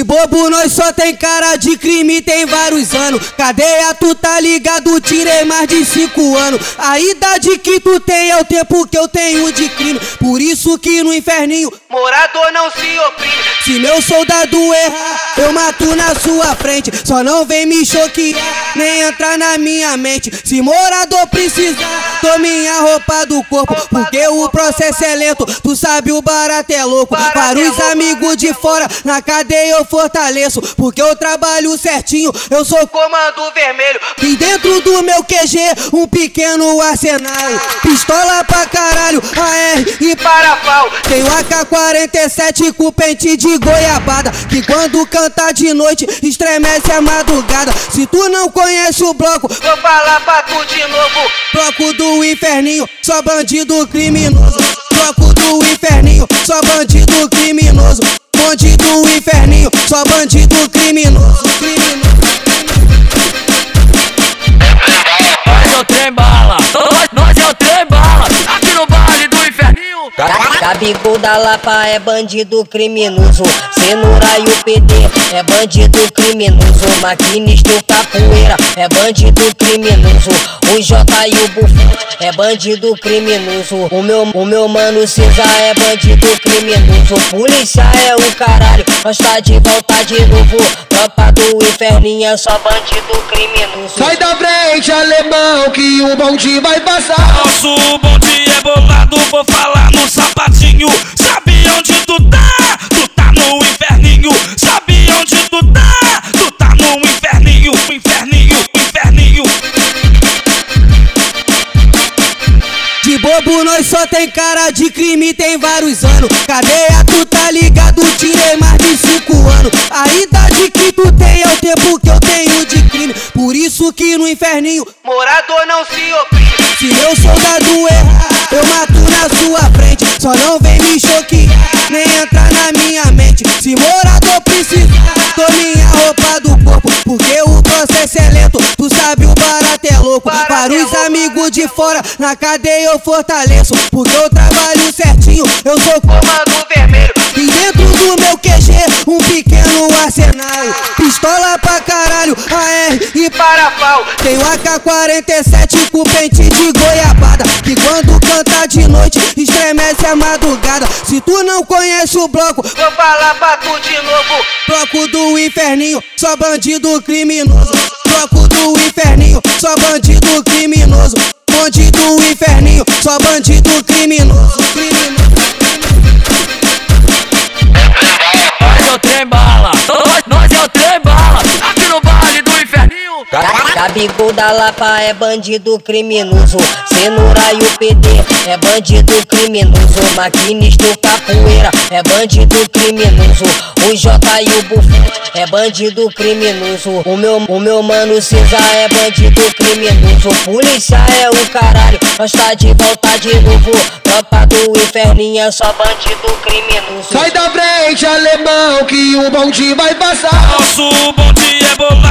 De bobo nós só tem cara de crime, tem vários anos. Cadeia, tu tá ligado, tirei mais de cinco anos. A idade que tu tem é o tempo que eu tenho de crime. Por isso que no inferninho, morador não se oprime. Se meu soldado errar, eu mato na sua frente. Só não vem me choquear, nem entrar na minha mente. Se morador precisar, tô minha roupa do corpo. Porque o processo é lento, tu sabe o barato é louco. Para os amigos de fora, na cadeia eu fortaleço. Porque eu trabalho certinho, eu sou comando vermelho. E dentro do meu QG, um pequeno arsenal. Pistola pra caralho, AR e parafal. Tenho AK-47 com pente de goiabada. Que quando canta de noite, estremece a madrugada. Se tu não conhece o bloco, vou falar pra tu de novo. Bloco do inferninho, só bandido criminoso. Bloco do inferninho, só bandido bandido Gabigol da Lapa é bandido criminoso. Cenoura e o PD é bandido criminoso. Maquinista e o capoeira é bandido criminoso. O J e o Bufão é bandido criminoso. O meu, o meu mano Cisa é bandido criminoso. Polícia é o caralho, nós tá de volta de novo. Tropa do inferninho é só bandido criminoso. Sai da frente, alemão, que o bonde vai passar. Nosso bonde é bolado, vou falar bobo nós só tem cara de crime, tem vários anos. Cadeia, tu tá ligado, tirei mais de cinco anos. A idade que tu tem é o tempo que eu tenho de crime. Por isso que no inferninho, morador não se oprime. Se meu soldado errar, eu mato na sua frente. Só não vem me choquear, nem entrar na minha mente. Se morador precisar, amigos de fora, na cadeia eu fortaleço. Porque eu trabalho certinho, eu sou comando vermelho. E dentro do meu QG, um pequeno arsenal. Pistola pra caralho, AR e parafal. Tenho AK-47 com pente de goiabada. Que quando canta de noite, estremece a madrugada. Se tu não conhece o bloco, vou falar pra tu de novo. Bloco do inferninho, só bandido criminoso. Bloco do inferninho, só bandido criminoso. Criminoso. criminoso. Nós é o trem bala, nós, nós é o trem bala, aqui no baile do inferninho. Gabigol da Lapa é bandido criminoso. Cenoura e o PD é bandido criminoso. Maquinista e é bandido criminoso. O J e o Bufão é bandido criminoso. O meu, o meu mano Cisa é bandido criminoso. Polícia é o caralho, nós tá de volta de novo. Tropa do inferninho é só bandido criminoso. Sai da frente, alemão, que o bonde vai passar. Nosso bonde é bolado,